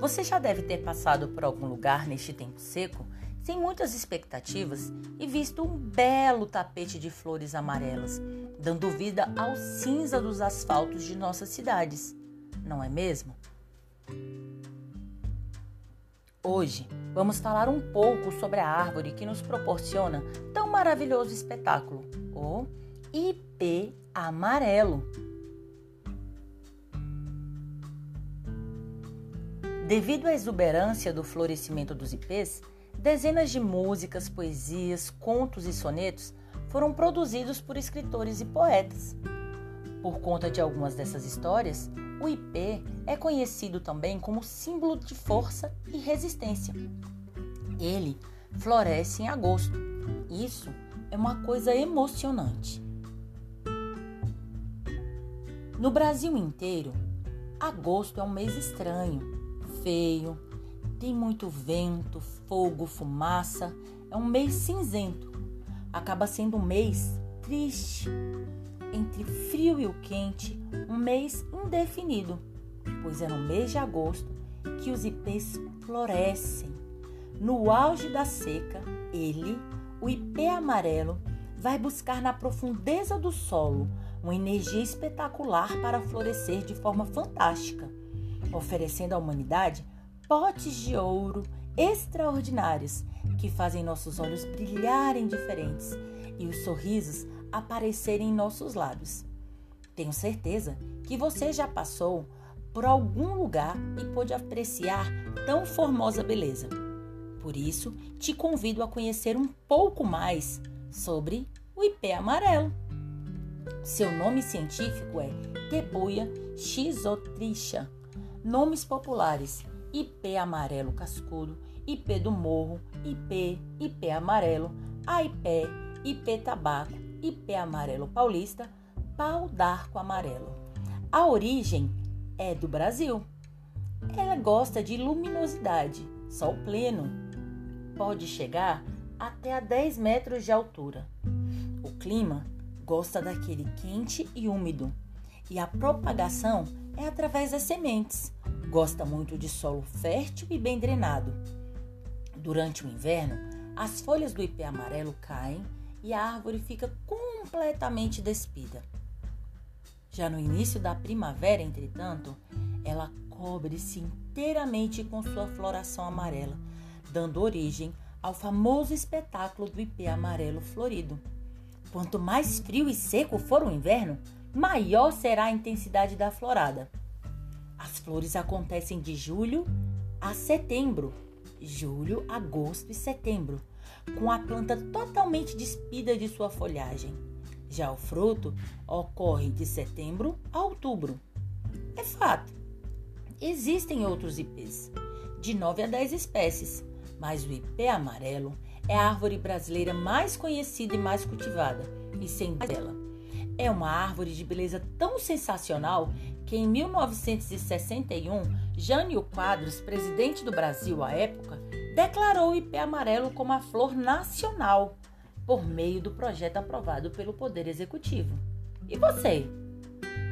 Você já deve ter passado por algum lugar neste tempo seco, sem muitas expectativas, e visto um belo tapete de flores amarelas, dando vida ao cinza dos asfaltos de nossas cidades, não é mesmo? Hoje vamos falar um pouco sobre a árvore que nos proporciona tão maravilhoso espetáculo, o ipê amarelo. Devido à exuberância do florescimento dos ipês, dezenas de músicas, poesias, contos e sonetos foram produzidos por escritores e poetas. Por conta de algumas dessas histórias, o ipê é conhecido também como símbolo de força e resistência. Ele floresce em agosto. Isso é uma coisa emocionante. No Brasil inteiro, agosto é um mês estranho, feio, tem muito vento, fogo, fumaça, é um mês cinzento. Acaba sendo um mês triste, entre frio e o quente, um mês indefinido, pois é no mês de agosto que os ipês florescem. No auge da seca, ele, o ipê amarelo, vai buscar na profundeza do solo uma energia espetacular para florescer de forma fantástica, oferecendo à humanidade potes de ouro extraordinários que fazem nossos olhos brilharem diferentes e os sorrisos aparecerem em nossos lábios. Tenho certeza que você já passou por algum lugar e pôde apreciar tão formosa beleza. Por isso, te convido a conhecer um pouco mais sobre o ipê amarelo. Seu nome científico é Tebuia xisotrisha. Nomes populares: ipê amarelo cascudo, ipê do morro, ipê, ipê amarelo, aipé, ipê tabaco, ipê amarelo paulista, pau d'arco amarelo. A origem é do Brasil. Ela gosta de luminosidade, sol pleno. Pode chegar até a 10 metros de altura. O clima gosta daquele quente e úmido. E a propagação é através das sementes. Gosta muito de solo fértil e bem drenado. Durante o inverno, as folhas do ipê amarelo caem e a árvore fica completamente despida. Já no início da primavera, entretanto, ela cobre-se inteiramente com sua floração amarela, dando origem ao famoso espetáculo do ipê amarelo florido. Quanto mais frio e seco for o inverno, maior será a intensidade da florada. As flores acontecem de julho a setembro, julho, agosto e setembro com a planta totalmente despida de sua folhagem. Já o fruto ocorre de setembro a outubro. É fato. Existem outros ipês, de 9 a 10 espécies, mas o ipê amarelo é a árvore brasileira mais conhecida e mais cultivada, e sem dela. É uma árvore de beleza tão sensacional que em 1961, Jânio Quadros, presidente do Brasil à época, declarou o ipê amarelo como a flor nacional por meio do projeto aprovado pelo Poder Executivo. E você?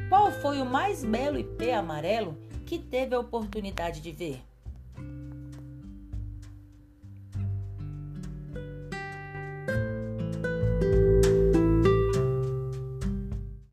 Qual foi o mais belo ipê amarelo que teve a oportunidade de ver?